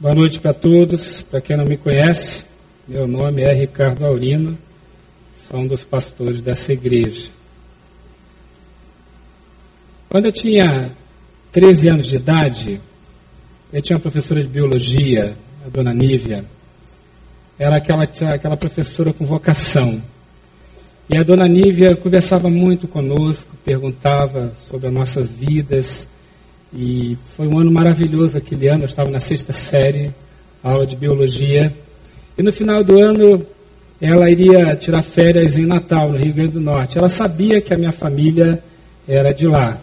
Boa noite para todos. Para quem não me conhece, meu nome é Ricardo Aurino, sou um dos pastores dessa igreja. Quando eu tinha 13 anos de idade, eu tinha uma professora de biologia, a dona Nívia. Era aquela, aquela professora com vocação. E a dona Nívia conversava muito conosco, perguntava sobre as nossas vidas, e foi um ano maravilhoso aquele ano, eu estava na sexta série, aula de biologia. E no final do ano, ela iria tirar férias em Natal, no Rio Grande do Norte. Ela sabia que a minha família era de lá.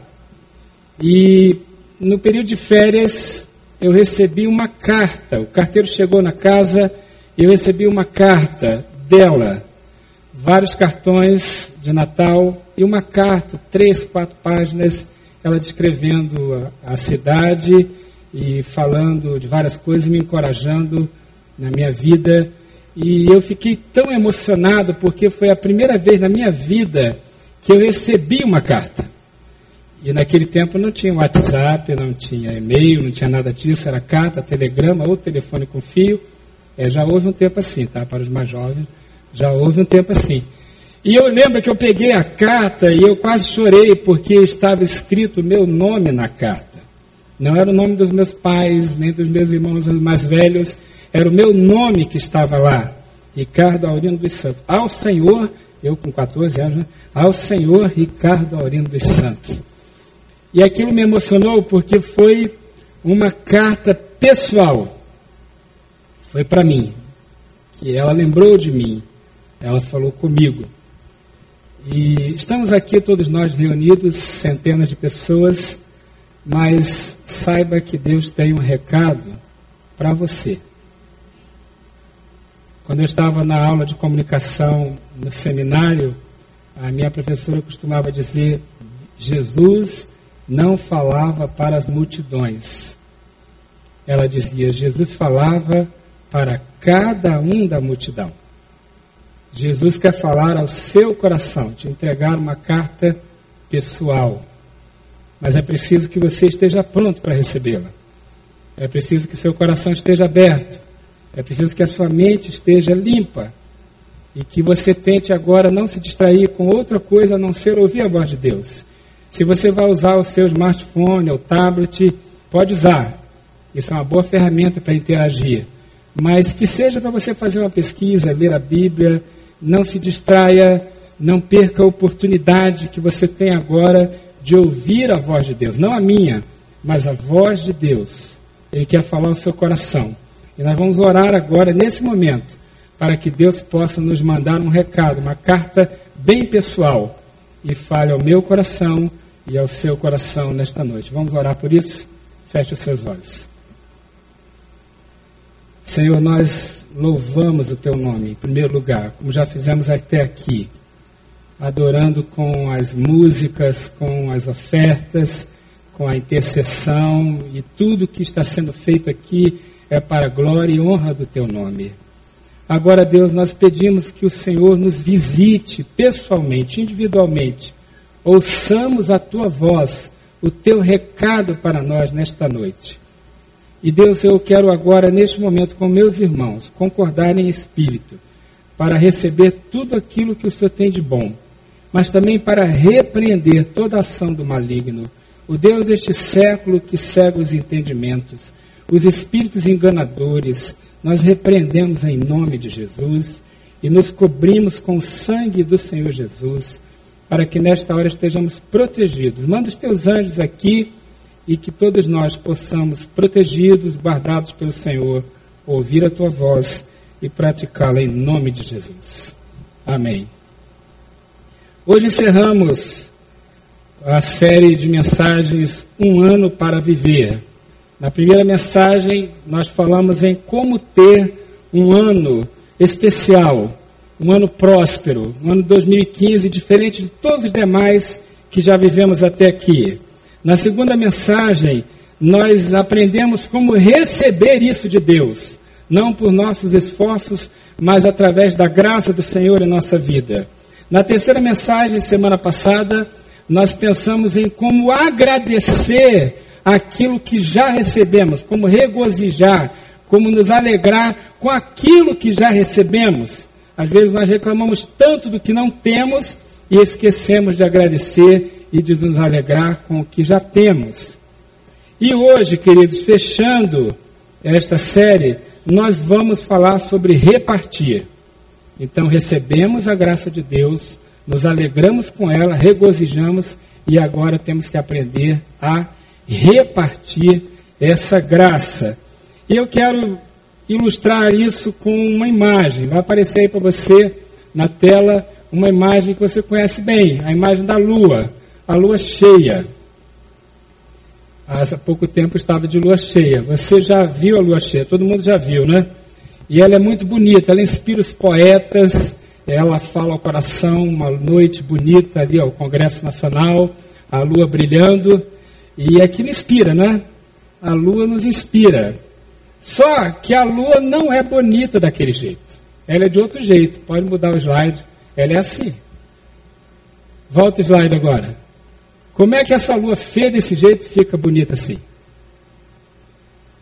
E no período de férias, eu recebi uma carta. O carteiro chegou na casa e eu recebi uma carta dela. Vários cartões de Natal e uma carta, três, quatro páginas ela descrevendo a, a cidade e falando de várias coisas, me encorajando na minha vida. E eu fiquei tão emocionado porque foi a primeira vez na minha vida que eu recebi uma carta. E naquele tempo não tinha WhatsApp, não tinha e-mail, não tinha nada disso, era carta, telegrama ou telefone com fio. É, já houve um tempo assim, tá? Para os mais jovens, já houve um tempo assim. E eu lembro que eu peguei a carta e eu quase chorei porque estava escrito meu nome na carta. Não era o nome dos meus pais, nem dos meus irmãos mais velhos, era o meu nome que estava lá. Ricardo Aurino dos Santos. Ao Senhor, eu com 14 anos, né? ao Senhor Ricardo Aurino dos Santos. E aquilo me emocionou porque foi uma carta pessoal. Foi para mim. Que ela lembrou de mim. Ela falou comigo. E estamos aqui todos nós reunidos, centenas de pessoas, mas saiba que Deus tem um recado para você. Quando eu estava na aula de comunicação no seminário, a minha professora costumava dizer: Jesus não falava para as multidões. Ela dizia: Jesus falava para cada um da multidão. Jesus quer falar ao seu coração, te entregar uma carta pessoal. Mas é preciso que você esteja pronto para recebê-la. É preciso que seu coração esteja aberto. É preciso que a sua mente esteja limpa. E que você tente agora não se distrair com outra coisa a não ser ouvir a voz de Deus. Se você vai usar o seu smartphone ou tablet, pode usar. Isso é uma boa ferramenta para interagir. Mas que seja para você fazer uma pesquisa, ler a Bíblia, não se distraia, não perca a oportunidade que você tem agora de ouvir a voz de Deus, não a minha, mas a voz de Deus. Ele quer falar ao seu coração. E nós vamos orar agora, nesse momento, para que Deus possa nos mandar um recado, uma carta bem pessoal, e fale ao meu coração e ao seu coração nesta noite. Vamos orar por isso? Feche os seus olhos. Senhor, nós louvamos o teu nome, em primeiro lugar, como já fizemos até aqui, adorando com as músicas, com as ofertas, com a intercessão e tudo que está sendo feito aqui é para a glória e honra do teu nome. Agora, Deus, nós pedimos que o Senhor nos visite pessoalmente, individualmente. Ouçamos a tua voz, o teu recado para nós nesta noite. E Deus, eu quero agora, neste momento, com meus irmãos, concordar em espírito, para receber tudo aquilo que o Senhor tem de bom, mas também para repreender toda ação do maligno, o Deus deste século que cega os entendimentos, os espíritos enganadores, nós repreendemos em nome de Jesus e nos cobrimos com o sangue do Senhor Jesus, para que nesta hora estejamos protegidos. Manda os teus anjos aqui e que todos nós possamos, protegidos, guardados pelo Senhor, ouvir a tua voz e praticá-la em nome de Jesus. Amém. Hoje encerramos a série de mensagens Um Ano para Viver. Na primeira mensagem, nós falamos em como ter um ano especial, um ano próspero, um ano 2015 diferente de todos os demais que já vivemos até aqui. Na segunda mensagem, nós aprendemos como receber isso de Deus, não por nossos esforços, mas através da graça do Senhor em nossa vida. Na terceira mensagem, semana passada, nós pensamos em como agradecer aquilo que já recebemos, como regozijar, como nos alegrar com aquilo que já recebemos. Às vezes nós reclamamos tanto do que não temos e esquecemos de agradecer e de nos alegrar com o que já temos. E hoje, queridos, fechando esta série, nós vamos falar sobre repartir. Então, recebemos a graça de Deus, nos alegramos com ela, regozijamos e agora temos que aprender a repartir essa graça. E eu quero ilustrar isso com uma imagem. Vai aparecer aí para você na tela uma imagem que você conhece bem, a imagem da lua, a lua cheia. Há pouco tempo estava de lua cheia. Você já viu a lua cheia? Todo mundo já viu, né? E ela é muito bonita, ela inspira os poetas, ela fala ao coração, uma noite bonita ali ao Congresso Nacional, a lua brilhando, e aquilo inspira, né? A lua nos inspira. Só que a lua não é bonita daquele jeito. Ela é de outro jeito. Pode mudar o slide. Ela é assim. Volta o slide agora. Como é que essa lua feia desse jeito fica bonita assim?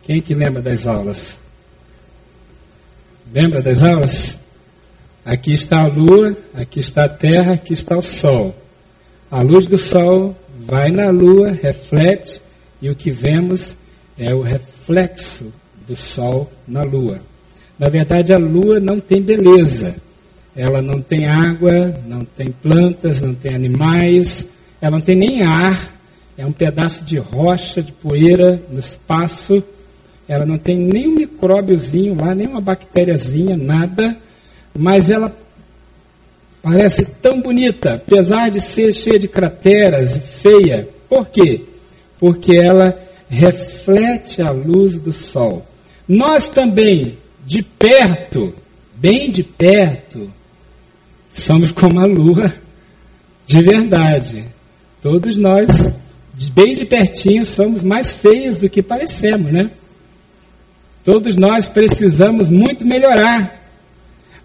Quem que lembra das aulas? Lembra das aulas? Aqui está a lua, aqui está a terra, aqui está o sol. A luz do sol vai na lua, reflete, e o que vemos é o reflexo do Sol na Lua. Na verdade, a Lua não tem beleza. Ela não tem água, não tem plantas, não tem animais, ela não tem nem ar. É um pedaço de rocha, de poeira no espaço. Ela não tem nem um micróbiozinho lá, nem uma bactériazinha, nada. Mas ela parece tão bonita, apesar de ser cheia de crateras e feia. Por quê? Porque ela reflete a luz do sol. Nós também, de perto, bem de perto, somos como a lua de verdade. Todos nós, bem de pertinho, somos mais feios do que parecemos, né? Todos nós precisamos muito melhorar.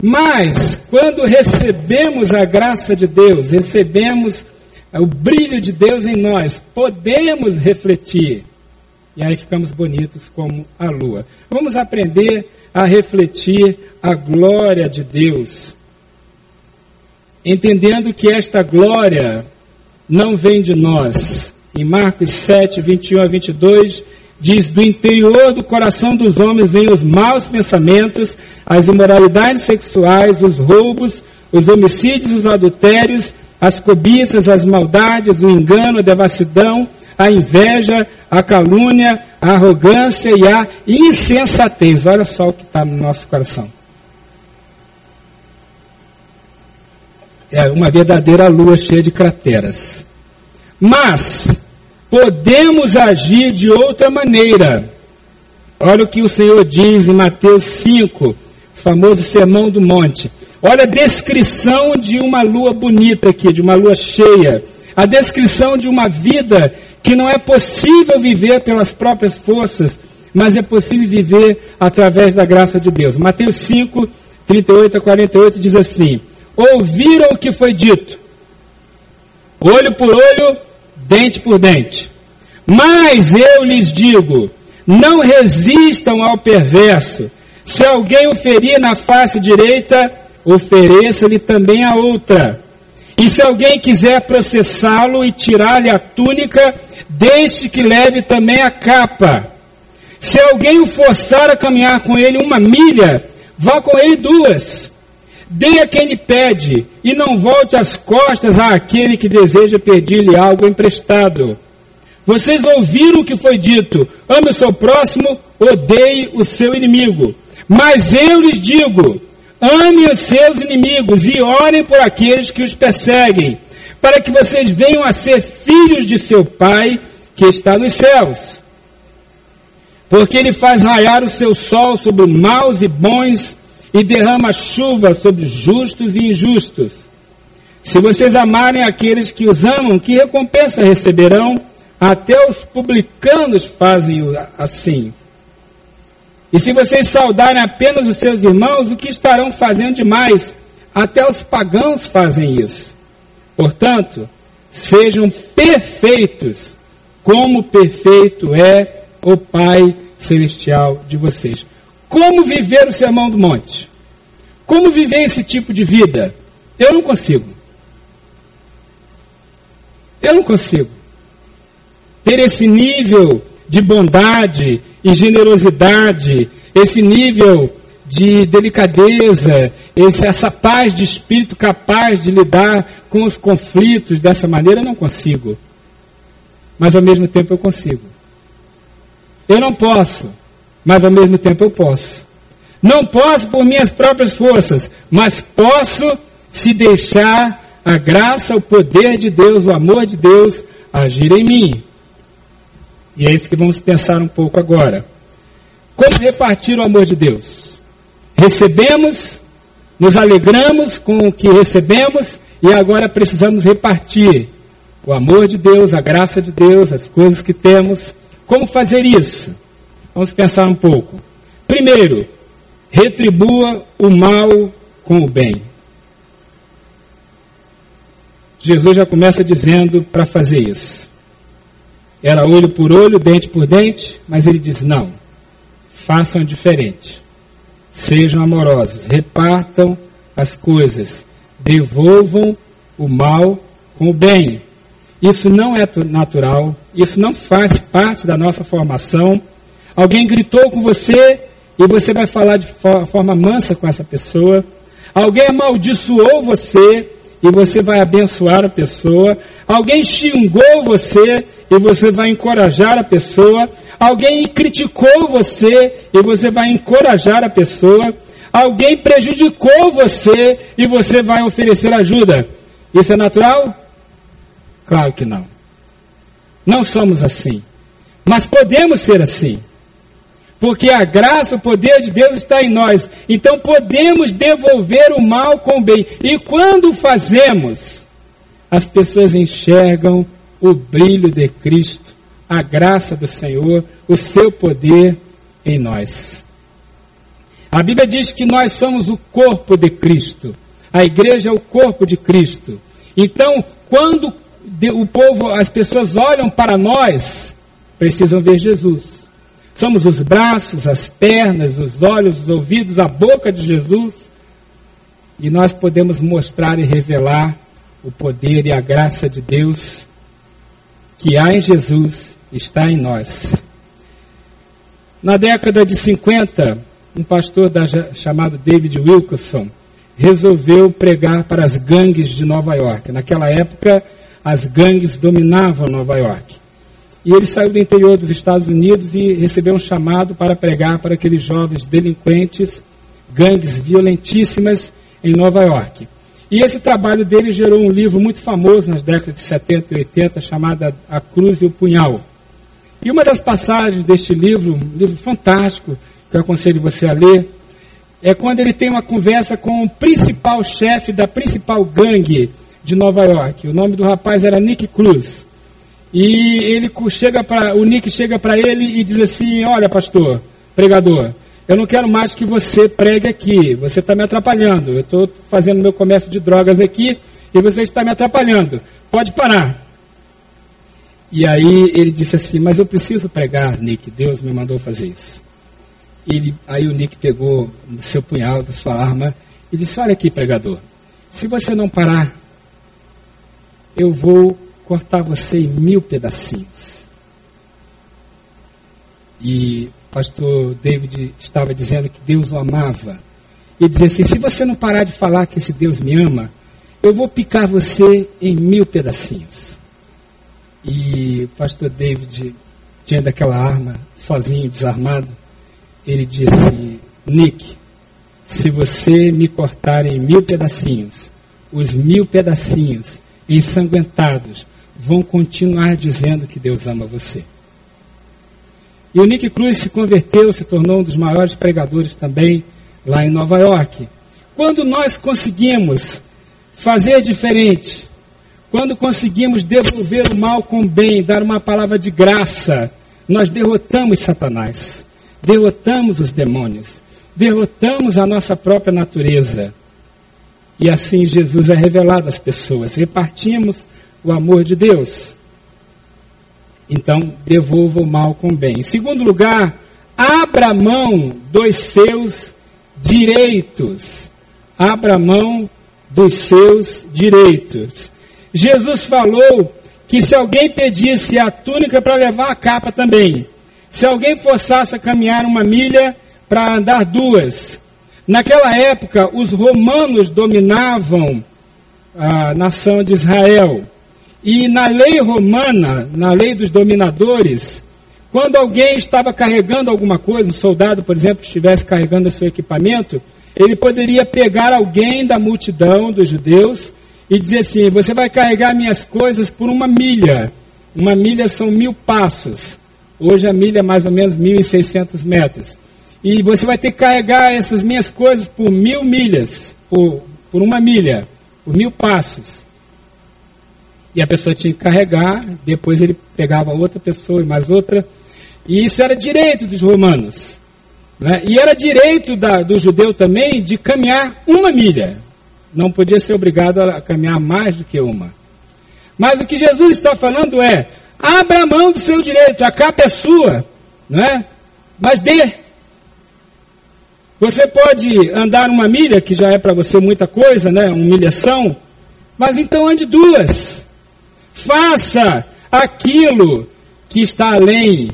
Mas, quando recebemos a graça de Deus, recebemos o brilho de Deus em nós, podemos refletir e aí ficamos bonitos como a lua. Vamos aprender a refletir a glória de Deus, entendendo que esta glória não vem de nós. Em Marcos 7, 21 a 22, diz: Do interior do coração dos homens vêm os maus pensamentos, as imoralidades sexuais, os roubos, os homicídios, os adultérios, as cobiças, as maldades, o engano, a devassidão a inveja, a calúnia, a arrogância e a insensatez. Olha só o que está no nosso coração. É uma verdadeira lua cheia de crateras. Mas podemos agir de outra maneira. Olha o que o Senhor diz em Mateus 5, famoso Sermão do Monte. Olha a descrição de uma lua bonita aqui, de uma lua cheia. A descrição de uma vida que não é possível viver pelas próprias forças, mas é possível viver através da graça de Deus. Mateus 5, 38 a 48 diz assim: Ouviram o que foi dito, olho por olho, dente por dente. Mas eu lhes digo: não resistam ao perverso. Se alguém o ferir na face direita, ofereça-lhe também a outra. E se alguém quiser processá-lo e tirar-lhe a túnica, deixe que leve também a capa. Se alguém o forçar a caminhar com ele uma milha, vá com ele duas. Dê a quem lhe pede, e não volte as costas àquele que deseja pedir-lhe algo emprestado. Vocês ouviram o que foi dito: ame o seu próximo, odeie o seu inimigo. Mas eu lhes digo: ame os seus inimigos e orem por aqueles que os perseguem, para que vocês venham a ser filhos de seu Pai que está nos céus. Porque ele faz raiar o seu sol sobre maus e bons e derrama chuva sobre justos e injustos. Se vocês amarem aqueles que os amam, que recompensa receberão? Até os publicanos fazem assim. E se vocês saudarem apenas os seus irmãos, o que estarão fazendo demais? Até os pagãos fazem isso. Portanto, sejam perfeitos, como perfeito é o Pai celestial de vocês. Como viver o sermão do monte. Como viver esse tipo de vida? Eu não consigo. Eu não consigo. Ter esse nível de bondade e generosidade, esse nível de delicadeza, esse, essa paz de espírito capaz de lidar com os conflitos dessa maneira, eu não consigo. Mas ao mesmo tempo eu consigo. Eu não posso, mas ao mesmo tempo eu posso. Não posso por minhas próprias forças, mas posso se deixar a graça, o poder de Deus, o amor de Deus agir em mim. E é isso que vamos pensar um pouco agora. Como repartir o amor de Deus? Recebemos, nos alegramos com o que recebemos e agora precisamos repartir o amor de Deus, a graça de Deus, as coisas que temos. Como fazer isso? Vamos pensar um pouco. Primeiro, retribua o mal com o bem. Jesus já começa dizendo para fazer isso. Era olho por olho, dente por dente, mas ele diz: não, façam diferente. Sejam amorosos, repartam as coisas, devolvam o mal com o bem. Isso não é natural, isso não faz parte da nossa formação. Alguém gritou com você e você vai falar de forma mansa com essa pessoa. Alguém amaldiçoou você e você vai abençoar a pessoa. Alguém xingou você e você vai encorajar a pessoa. Alguém criticou você e você vai encorajar a pessoa. Alguém prejudicou você e você vai oferecer ajuda. Isso é natural? Claro que não. Não somos assim. Mas podemos ser assim. Porque a graça, o poder de Deus está em nós. Então podemos devolver o mal com o bem. E quando fazemos, as pessoas enxergam o brilho de Cristo, a graça do Senhor, o seu poder em nós. A Bíblia diz que nós somos o corpo de Cristo. A igreja é o corpo de Cristo. Então, quando o povo, as pessoas olham para nós, precisam ver Jesus. Somos os braços, as pernas, os olhos, os ouvidos, a boca de Jesus. E nós podemos mostrar e revelar o poder e a graça de Deus que há em Jesus está em nós. Na década de 50, um pastor da, chamado David Wilkerson resolveu pregar para as gangues de Nova York. Naquela época, as gangues dominavam Nova York. E ele saiu do interior dos Estados Unidos e recebeu um chamado para pregar para aqueles jovens delinquentes, gangues violentíssimas em Nova York. E esse trabalho dele gerou um livro muito famoso nas décadas de 70 e 80, chamado A Cruz e o Punhal. E uma das passagens deste livro, um livro fantástico, que eu aconselho você a ler, é quando ele tem uma conversa com o principal chefe da principal gangue de Nova York. O nome do rapaz era Nick Cruz. E ele chega para o Nick chega para ele e diz assim: "Olha, pastor, pregador, eu não quero mais que você pregue aqui. Você está me atrapalhando. Eu estou fazendo meu comércio de drogas aqui e você está me atrapalhando. Pode parar. E aí ele disse assim: Mas eu preciso pregar, Nick. Deus me mandou fazer isso. Ele, aí o Nick pegou o seu punhal, da sua arma, e disse: Olha aqui, pregador. Se você não parar, eu vou cortar você em mil pedacinhos. E pastor David estava dizendo que Deus o amava. E dizia assim: se você não parar de falar que esse Deus me ama, eu vou picar você em mil pedacinhos. E o pastor David, diante daquela arma, sozinho, desarmado, ele disse: Nick, se você me cortar em mil pedacinhos, os mil pedacinhos ensanguentados vão continuar dizendo que Deus ama você. E o Nick Cruz se converteu, se tornou um dos maiores pregadores também lá em Nova York. Quando nós conseguimos fazer diferente, quando conseguimos devolver o mal com o bem, dar uma palavra de graça, nós derrotamos Satanás, derrotamos os demônios, derrotamos a nossa própria natureza. E assim Jesus é revelado às pessoas. Repartimos o amor de Deus. Então, devolva o mal com o bem. Em segundo lugar, abra mão dos seus direitos. Abra mão dos seus direitos. Jesus falou que se alguém pedisse a túnica para levar a capa também, se alguém forçasse a caminhar uma milha para andar duas. Naquela época, os romanos dominavam a nação de Israel. E na lei romana, na lei dos dominadores, quando alguém estava carregando alguma coisa, um soldado, por exemplo, estivesse carregando seu equipamento, ele poderia pegar alguém da multidão dos judeus e dizer assim: Você vai carregar minhas coisas por uma milha. Uma milha são mil passos. Hoje a milha é mais ou menos 1.600 metros. E você vai ter que carregar essas minhas coisas por mil milhas, por, por uma milha, por mil passos. E a pessoa tinha que carregar, depois ele pegava outra pessoa e mais outra. E isso era direito dos romanos. Né? E era direito da, do judeu também de caminhar uma milha. Não podia ser obrigado a caminhar mais do que uma. Mas o que Jesus está falando é: abra mão do seu direito, a capa é sua, não é? Mas dê. Você pode andar uma milha, que já é para você muita coisa, né? Uma milhação, mas então ande duas. Faça aquilo que está além,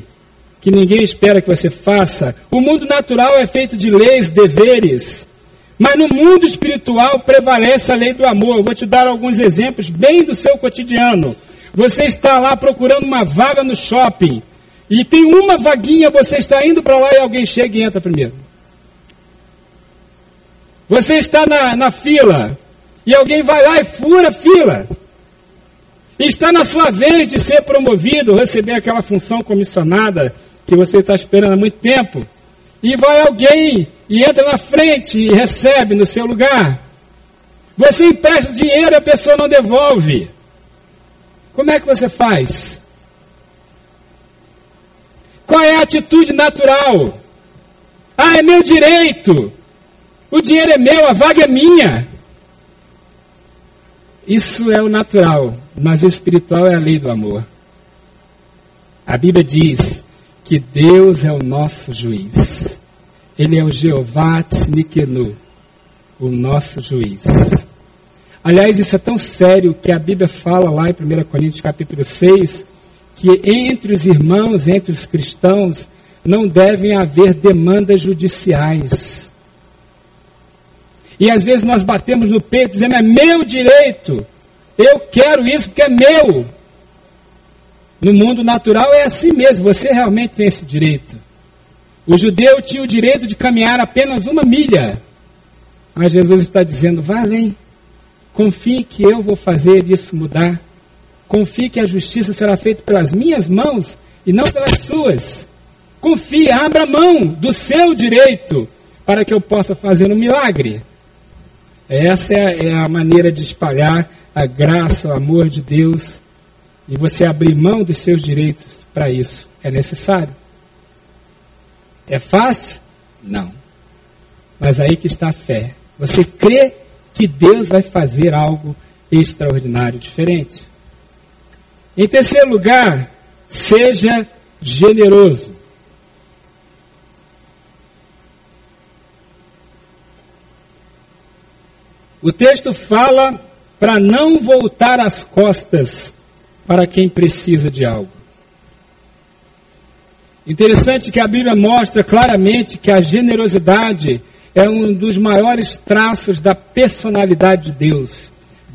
que ninguém espera que você faça. O mundo natural é feito de leis, deveres. Mas no mundo espiritual prevalece a lei do amor. Eu vou te dar alguns exemplos bem do seu cotidiano. Você está lá procurando uma vaga no shopping e tem uma vaguinha, você está indo para lá e alguém chega e entra primeiro. Você está na, na fila e alguém vai lá e fura a fila. Está na sua vez de ser promovido, receber aquela função comissionada que você está esperando há muito tempo. E vai alguém e entra na frente e recebe no seu lugar. Você empresta dinheiro e a pessoa não devolve. Como é que você faz? Qual é a atitude natural? Ah, é meu direito. O dinheiro é meu, a vaga é minha. Isso é o natural, mas o espiritual é a lei do amor. A Bíblia diz que Deus é o nosso juiz. Ele é o Jeová Tznikenu, o nosso juiz. Aliás, isso é tão sério que a Bíblia fala lá em 1 Coríntios capítulo 6, que entre os irmãos, entre os cristãos, não devem haver demandas judiciais. E às vezes nós batemos no peito dizendo, é meu direito, eu quero isso porque é meu. No mundo natural é assim mesmo, você realmente tem esse direito. O judeu tinha o direito de caminhar apenas uma milha. Mas Jesus está dizendo: vá além. Confie que eu vou fazer isso mudar. Confie que a justiça será feita pelas minhas mãos e não pelas suas. Confie, abra mão do seu direito para que eu possa fazer um milagre. Essa é a maneira de espalhar a graça, o amor de Deus. E você abrir mão dos seus direitos para isso é necessário. É fácil? Não. Mas aí que está a fé. Você crê que Deus vai fazer algo extraordinário, diferente. Em terceiro lugar, seja generoso. O texto fala para não voltar as costas para quem precisa de algo. Interessante que a Bíblia mostra claramente que a generosidade é um dos maiores traços da personalidade de Deus.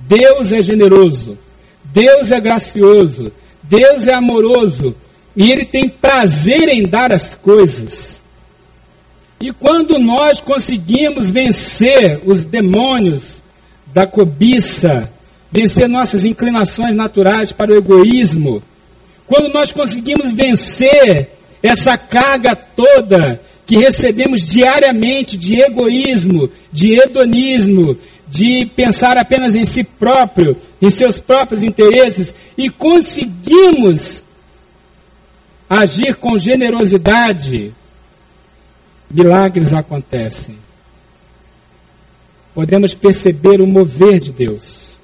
Deus é generoso, Deus é gracioso, Deus é amoroso e Ele tem prazer em dar as coisas. E quando nós conseguimos vencer os demônios da cobiça, vencer nossas inclinações naturais para o egoísmo, quando nós conseguimos vencer essa carga toda que recebemos diariamente de egoísmo, de hedonismo, de pensar apenas em si próprio, em seus próprios interesses, e conseguimos agir com generosidade, milagres acontecem. Podemos perceber o mover de Deus.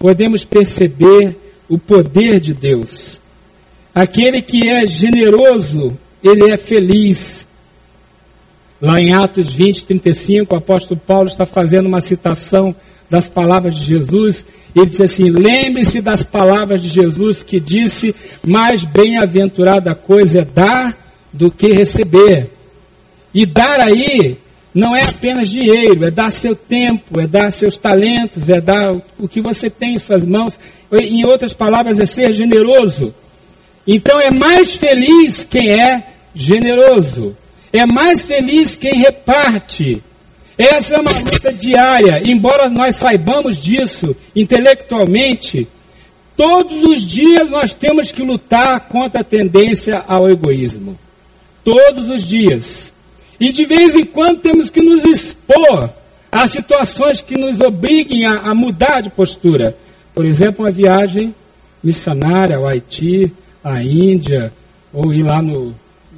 Podemos perceber o poder de Deus. Aquele que é generoso ele é feliz. Lá em Atos 20, 35, o apóstolo Paulo está fazendo uma citação das palavras de Jesus. Ele diz assim: Lembre-se das palavras de Jesus que disse: Mais bem-aventurada coisa é dar do que receber. E dar aí não é apenas dinheiro, é dar seu tempo, é dar seus talentos, é dar o que você tem em suas mãos. Em outras palavras, é ser generoso. Então é mais feliz quem é generoso. É mais feliz quem reparte. Essa é uma luta diária, embora nós saibamos disso intelectualmente, todos os dias nós temos que lutar contra a tendência ao egoísmo. Todos os dias. E de vez em quando temos que nos expor a situações que nos obriguem a, a mudar de postura. Por exemplo, uma viagem missionária ao Haiti, à Índia, ou ir lá no,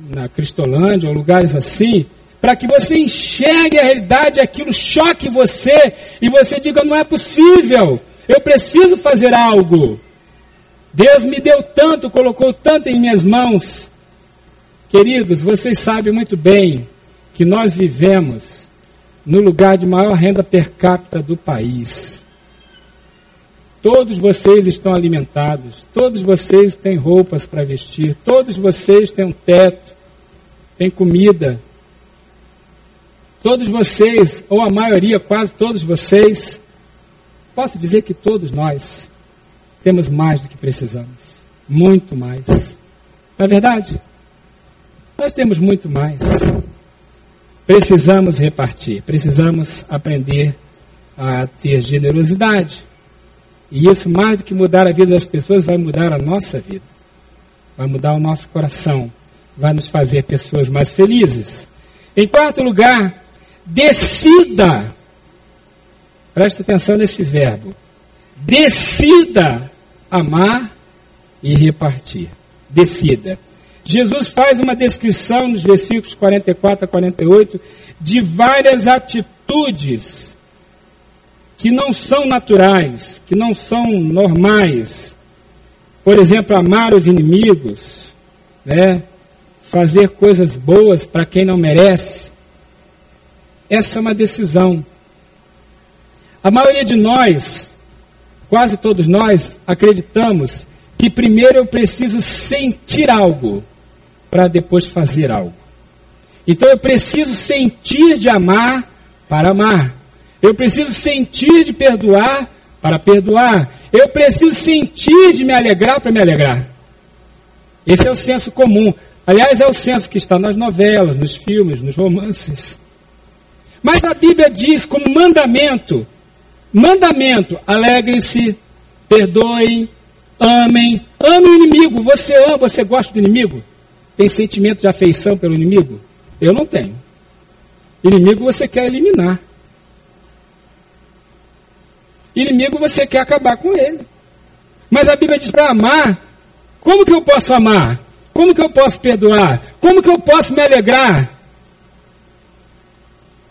na Cristolândia, ou lugares assim, para que você enxergue a realidade, aquilo choque você, e você diga: não é possível, eu preciso fazer algo. Deus me deu tanto, colocou tanto em minhas mãos. Queridos, vocês sabem muito bem que nós vivemos no lugar de maior renda per capita do país. Todos vocês estão alimentados, todos vocês têm roupas para vestir, todos vocês têm um teto, têm comida. Todos vocês, ou a maioria, quase todos vocês, posso dizer que todos nós temos mais do que precisamos. Muito mais. Não é verdade? Nós temos muito mais. Precisamos repartir, precisamos aprender a ter generosidade. E isso, mais do que mudar a vida das pessoas, vai mudar a nossa vida. Vai mudar o nosso coração. Vai nos fazer pessoas mais felizes. Em quarto lugar, decida. Presta atenção nesse verbo. Decida amar e repartir. Decida. Jesus faz uma descrição nos versículos 44 a 48 de várias atitudes que não são naturais, que não são normais. Por exemplo, amar os inimigos, né? fazer coisas boas para quem não merece. Essa é uma decisão. A maioria de nós, quase todos nós, acreditamos que primeiro eu preciso sentir algo para depois fazer algo. Então eu preciso sentir de amar para amar. Eu preciso sentir de perdoar para perdoar. Eu preciso sentir de me alegrar para me alegrar. Esse é o senso comum. Aliás, é o senso que está nas novelas, nos filmes, nos romances. Mas a Bíblia diz como mandamento: mandamento, alegrem-se, perdoem, amem, ame o inimigo. Você ama, você gosta do inimigo? Tem sentimento de afeição pelo inimigo? Eu não tenho. Inimigo você quer eliminar. Inimigo você quer acabar com ele. Mas a Bíblia diz para amar. Como que eu posso amar? Como que eu posso perdoar? Como que eu posso me alegrar?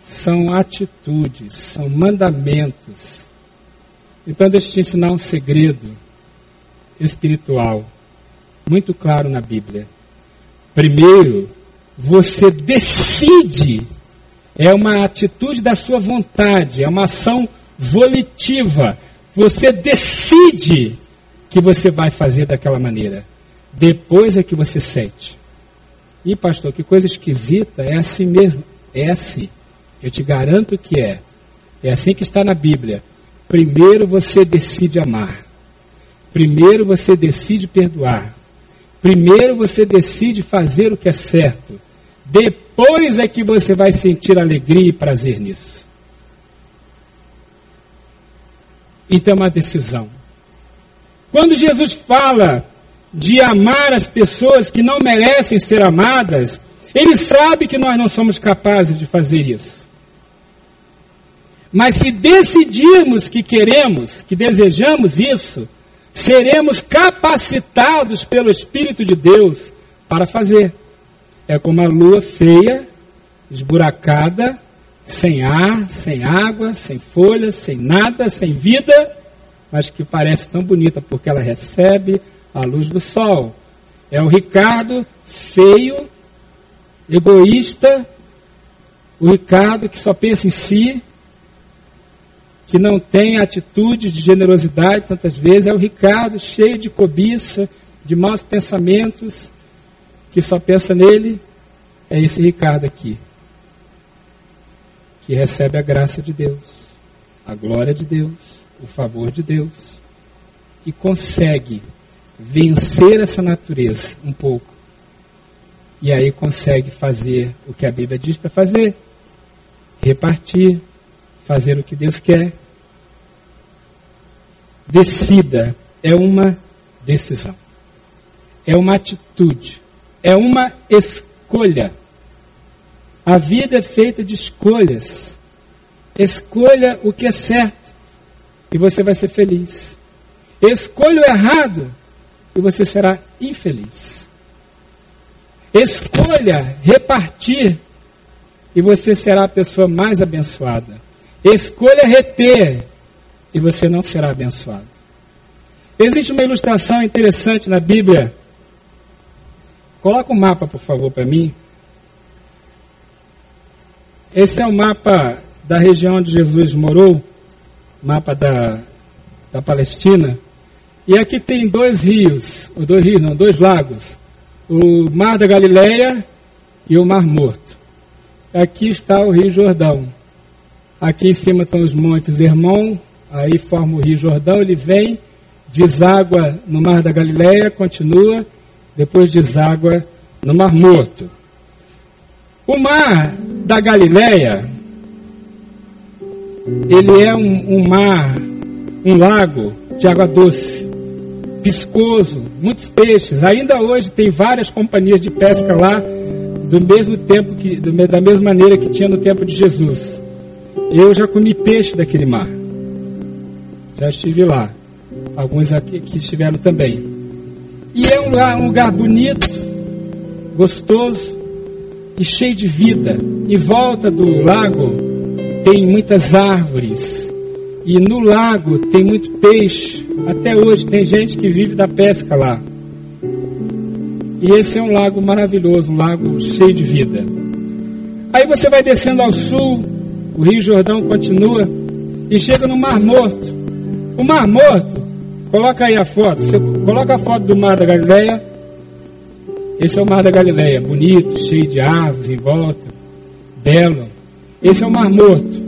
São atitudes, são mandamentos. Então deixa eu te ensinar um segredo espiritual, muito claro na Bíblia. Primeiro, você decide, é uma atitude da sua vontade, é uma ação volitiva. Você decide que você vai fazer daquela maneira. Depois é que você sente. E pastor, que coisa esquisita, é assim mesmo. É assim. Eu te garanto que é. É assim que está na Bíblia. Primeiro você decide amar. Primeiro você decide perdoar. Primeiro você decide fazer o que é certo. Depois é que você vai sentir alegria e prazer nisso. Então é uma decisão. Quando Jesus fala de amar as pessoas que não merecem ser amadas, ele sabe que nós não somos capazes de fazer isso. Mas se decidirmos que queremos, que desejamos isso, seremos capacitados pelo Espírito de Deus para fazer. É como a lua feia, esburacada, sem ar, sem água, sem folhas, sem nada, sem vida, mas que parece tão bonita porque ela recebe a luz do sol. É o Ricardo feio, egoísta, o Ricardo que só pensa em si, que não tem atitude de generosidade tantas vezes, é o Ricardo cheio de cobiça, de maus pensamentos, que só pensa nele, é esse Ricardo aqui, que recebe a graça de Deus, a glória de Deus, o favor de Deus, e consegue vencer essa natureza um pouco. E aí consegue fazer o que a Bíblia diz para fazer: repartir, fazer o que Deus quer. Decida, é uma decisão, é uma atitude, é uma escolha. A vida é feita de escolhas. Escolha o que é certo e você vai ser feliz. Escolha o errado e você será infeliz. Escolha repartir e você será a pessoa mais abençoada. Escolha reter e você não será abençoado. Existe uma ilustração interessante na Bíblia. Coloca o um mapa, por favor, para mim. Esse é o mapa da região onde Jesus morou, mapa da, da Palestina. E aqui tem dois rios, ou dois rios, não, dois lagos. O Mar da Galileia e o Mar Morto. Aqui está o Rio Jordão. Aqui em cima estão os montes Hermon, aí forma o Rio Jordão, ele vem, deságua no Mar da Galileia, continua, depois deságua no Mar Morto. O Mar da Galileia, ele é um, um mar, um lago de água doce viscoso, muitos peixes. Ainda hoje tem várias companhias de pesca lá, do mesmo tempo que, da mesma maneira que tinha no tempo de Jesus. Eu já comi peixe daquele mar. Já estive lá. Alguns aqui que estiveram também. E é um lugar, um lugar bonito, gostoso e cheio de vida. Em volta do lago tem muitas árvores. E no lago tem muito peixe. Até hoje tem gente que vive da pesca lá. E esse é um lago maravilhoso, um lago cheio de vida. Aí você vai descendo ao sul, o Rio Jordão continua e chega no Mar Morto. O Mar Morto, coloca aí a foto, você coloca a foto do Mar da Galileia. Esse é o Mar da Galileia, bonito, cheio de árvores em volta, belo. Esse é o Mar Morto.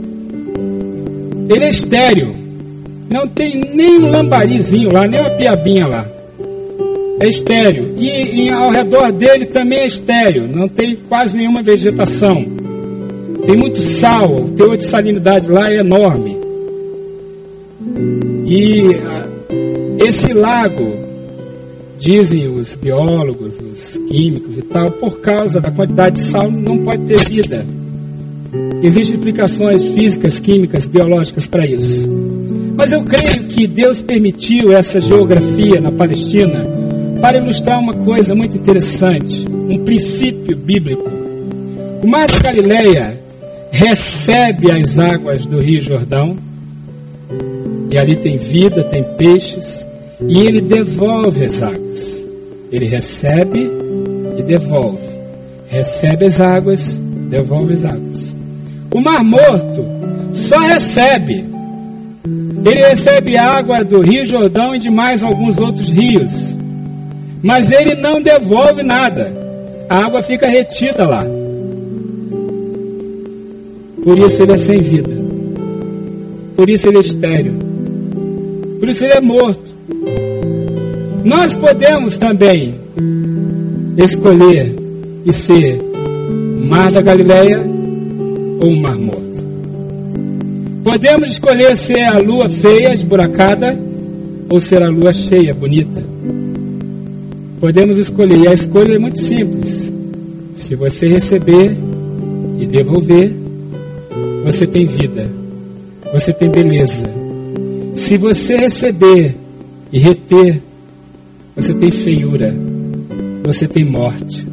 Ele é estéreo. Não tem nem um lambarizinho lá, nem uma piabinha lá. É estéreo. E, e ao redor dele também é estéreo. Não tem quase nenhuma vegetação. Tem muito sal. O teor de salinidade lá é enorme. E ah, esse lago, dizem os biólogos, os químicos e tal, por causa da quantidade de sal, não pode ter vida. Existem implicações físicas, químicas, biológicas para isso. Mas eu creio que Deus permitiu essa geografia na Palestina para ilustrar uma coisa muito interessante, um princípio bíblico. O Mar da Galileia recebe as águas do Rio Jordão, e ali tem vida, tem peixes, e ele devolve as águas. Ele recebe e devolve. Recebe as águas, devolve as águas. O Mar Morto só recebe. Ele recebe água do Rio Jordão e de mais alguns outros rios. Mas ele não devolve nada. A água fica retida lá. Por isso ele é sem vida. Por isso ele é estéreo. Por isso ele é morto. Nós podemos também escolher e ser Mar da Galileia ou um mar morto. Podemos escolher ser a lua feia, esburacada, ou ser a lua cheia, bonita. Podemos escolher, e a escolha é muito simples. Se você receber e devolver, você tem vida, você tem beleza. Se você receber e reter, você tem feiura, você tem morte.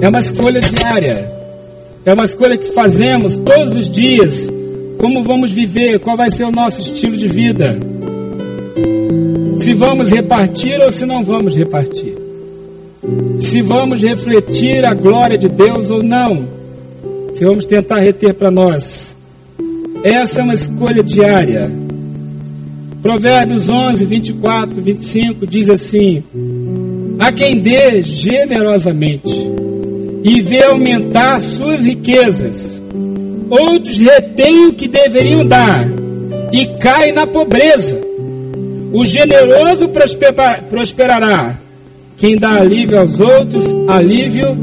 É uma escolha diária. É uma escolha que fazemos todos os dias. Como vamos viver? Qual vai ser o nosso estilo de vida? Se vamos repartir ou se não vamos repartir. se vamos refletir a glória de Deus ou não, se vamos tentar reter para nós. Essa é uma escolha diária. Provérbios 11, 24, 25 diz assim: A quem dê generosamente e vê aumentar suas riquezas, outros retêm o que deveriam dar e caem na pobreza. O generoso prosperará, quem dá alívio aos outros, alívio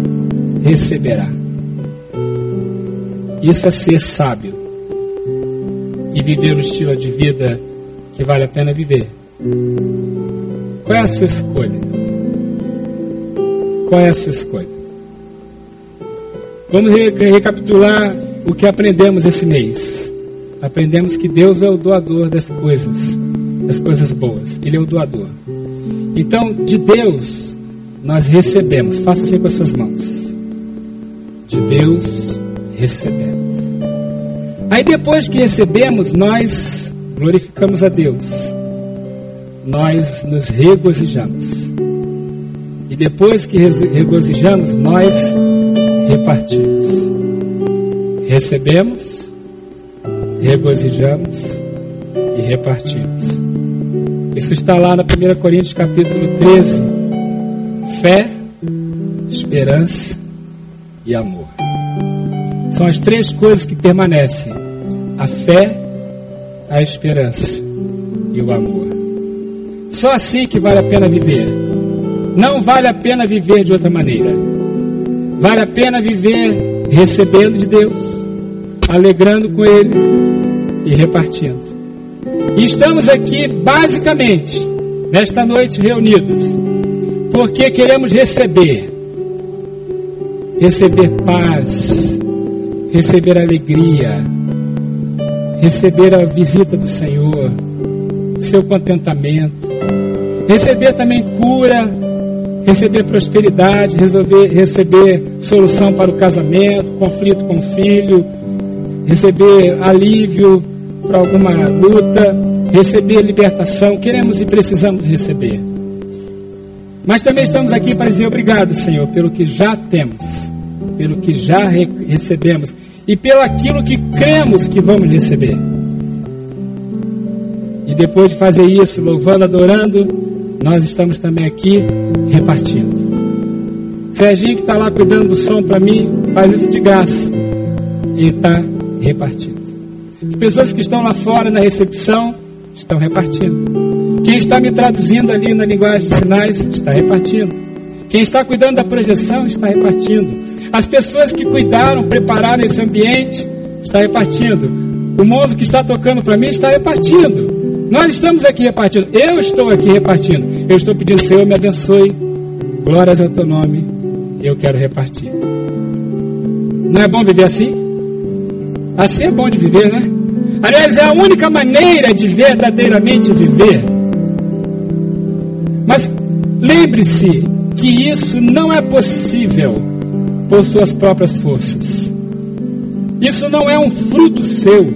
receberá. Isso é ser sábio e viver um estilo de vida que vale a pena viver. Qual é a sua escolha? Qual é a sua escolha? Vamos recapitular o que aprendemos esse mês. Aprendemos que Deus é o doador das coisas, das coisas boas. Ele é o doador. Então, de Deus, nós recebemos. Faça assim com as suas mãos. De Deus, recebemos. Aí, depois que recebemos, nós glorificamos a Deus. Nós nos regozijamos. E depois que regozijamos, nós repartimos. Recebemos, regozijamos e repartimos. Isso está lá na 1 Coríntios capítulo 13. Fé, esperança e amor. São as três coisas que permanecem: a fé, a esperança e o amor. Só assim que vale a pena viver. Não vale a pena viver de outra maneira. Vale a pena viver recebendo de Deus, alegrando com Ele e repartindo. E estamos aqui basicamente, nesta noite, reunidos, porque queremos receber. Receber paz, receber alegria, receber a visita do Senhor, seu contentamento, receber também cura, receber prosperidade, resolver, receber solução para o casamento, conflito com o filho, receber alívio para alguma luta, receber libertação. Queremos e precisamos receber. Mas também estamos aqui para dizer obrigado, Senhor, pelo que já temos, pelo que já re recebemos e pelo aquilo que cremos que vamos receber. E depois de fazer isso, louvando, adorando, nós estamos também aqui repartindo. Serginho que está lá cuidando do som para mim, faz isso de graça. E está repartindo. As pessoas que estão lá fora na recepção estão repartindo. Quem está me traduzindo ali na linguagem de sinais está repartindo. Quem está cuidando da projeção está repartindo. As pessoas que cuidaram, prepararam esse ambiente está repartindo. O moço que está tocando para mim está repartindo. Nós estamos aqui repartindo. Eu estou aqui repartindo. Eu estou pedindo, Senhor, me abençoe. Glórias ao teu nome. Eu quero repartir. Não é bom viver assim? Assim é bom de viver, né? Aliás, é a única maneira de verdadeiramente viver. Mas lembre-se que isso não é possível por suas próprias forças. Isso não é um fruto seu.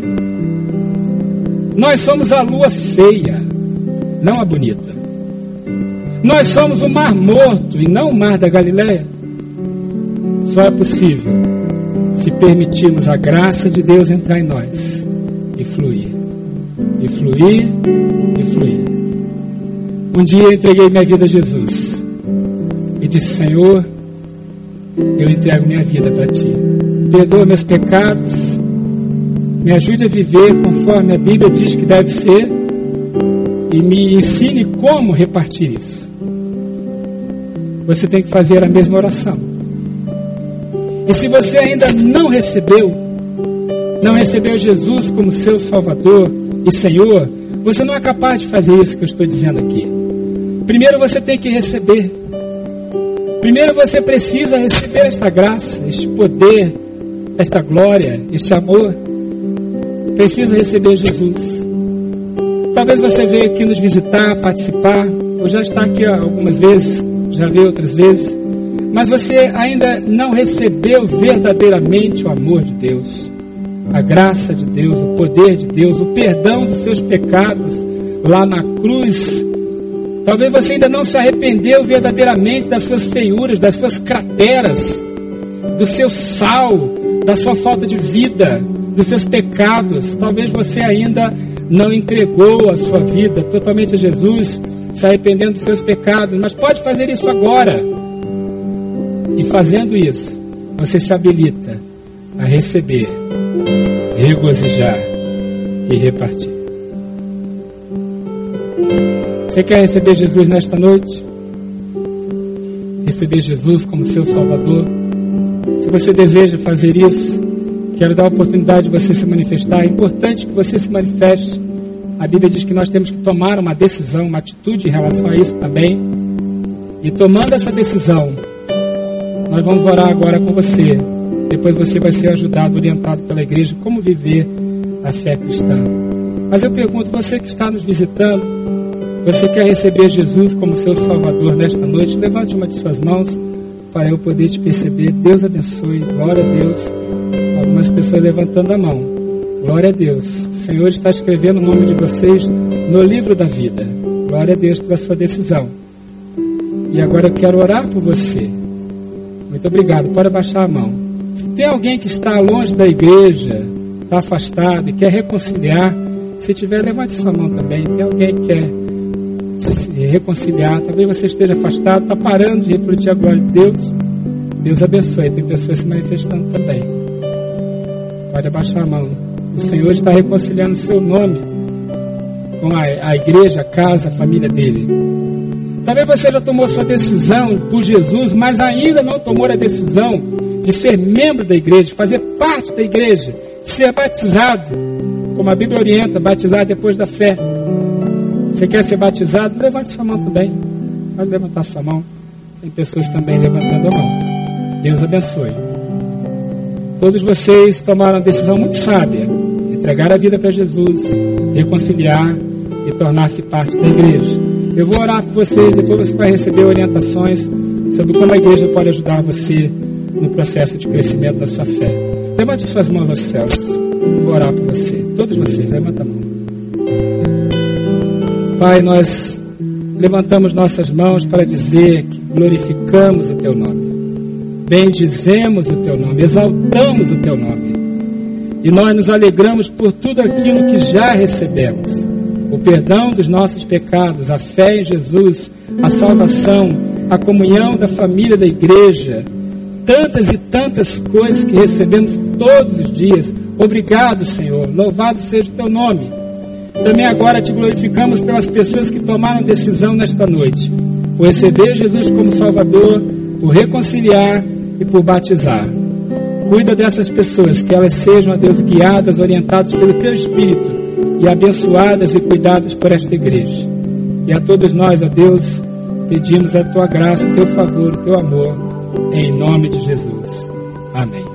Nós somos a lua feia, não a bonita. Nós somos o mar morto e não o mar da Galileia. Só é possível se permitirmos a graça de Deus entrar em nós e fluir, e fluir, e fluir. Um dia eu entreguei minha vida a Jesus e disse: Senhor, eu entrego minha vida para Ti. Perdoa meus pecados, me ajude a viver conforme a Bíblia diz que deve ser e me ensine como repartir isso. Você tem que fazer a mesma oração. E se você ainda não recebeu, não recebeu Jesus como seu Salvador e Senhor, você não é capaz de fazer isso que eu estou dizendo aqui. Primeiro você tem que receber. Primeiro você precisa receber esta graça, este poder, esta glória, este amor precisa receber Jesus. Talvez você veio aqui nos visitar, participar, ou já está aqui algumas vezes, já veio outras vezes, mas você ainda não recebeu verdadeiramente o amor de Deus, a graça de Deus, o poder de Deus, o perdão dos seus pecados lá na cruz Talvez você ainda não se arrependeu verdadeiramente das suas feiuras, das suas crateras, do seu sal, da sua falta de vida, dos seus pecados. Talvez você ainda não entregou a sua vida totalmente a Jesus, se arrependendo dos seus pecados, mas pode fazer isso agora. E fazendo isso, você se habilita a receber, regozijar e repartir. Você quer receber Jesus nesta noite? Receber Jesus como seu Salvador? Se você deseja fazer isso, quero dar a oportunidade de você se manifestar. É importante que você se manifeste. A Bíblia diz que nós temos que tomar uma decisão, uma atitude em relação a isso também. E tomando essa decisão, nós vamos orar agora com você. Depois você vai ser ajudado, orientado pela igreja como viver a fé cristã. Mas eu pergunto, você que está nos visitando, você quer receber Jesus como seu Salvador nesta noite? Levante uma de suas mãos para eu poder te perceber. Deus abençoe. Glória a Deus. Algumas pessoas levantando a mão. Glória a Deus. O Senhor está escrevendo o nome de vocês no livro da vida. Glória a Deus pela sua decisão. E agora eu quero orar por você. Muito obrigado. Pode abaixar a mão. Tem alguém que está longe da igreja, está afastado e quer reconciliar? Se tiver, levante sua mão também. Tem alguém que quer reconciliar? Talvez você esteja afastado, está parando de refletir a glória de Deus. Deus abençoe. Tem pessoas se manifestando também. Pode abaixar a mão. O Senhor está reconciliando o seu nome com a, a igreja, a casa, a família dele. Talvez você já tomou sua decisão por Jesus, mas ainda não tomou a decisão de ser membro da igreja, fazer parte da igreja, ser batizado, como a Bíblia orienta, batizar depois da fé. Você quer ser batizado? Levante sua mão também. Pode levantar sua mão. Tem pessoas também levantando a mão. Deus abençoe. Todos vocês tomaram uma decisão muito sábia: entregar a vida para Jesus, reconciliar e tornar-se parte da igreja. Eu vou orar por vocês, depois você vai receber orientações sobre como a igreja pode ajudar você no processo de crescimento da sua fé. Levante suas mãos aos céus. Vou orar por você. Todos vocês, levanta a mão. Pai, nós levantamos nossas mãos para dizer que glorificamos o teu nome. Bendizemos o teu nome, exaltamos o teu nome. E nós nos alegramos por tudo aquilo que já recebemos o perdão dos nossos pecados, a fé em Jesus, a salvação, a comunhão da família da igreja, tantas e tantas coisas que recebemos todos os dias. Obrigado, Senhor. Louvado seja o teu nome. Também agora te glorificamos pelas pessoas que tomaram decisão nesta noite, por receber Jesus como Salvador, por reconciliar e por batizar. Cuida dessas pessoas, que elas sejam, a Deus, guiadas, orientadas pelo teu Espírito e abençoadas e cuidadas por esta igreja. E a todos nós, ó Deus, pedimos a tua graça, o teu favor, o teu amor, em nome de Jesus. Amém.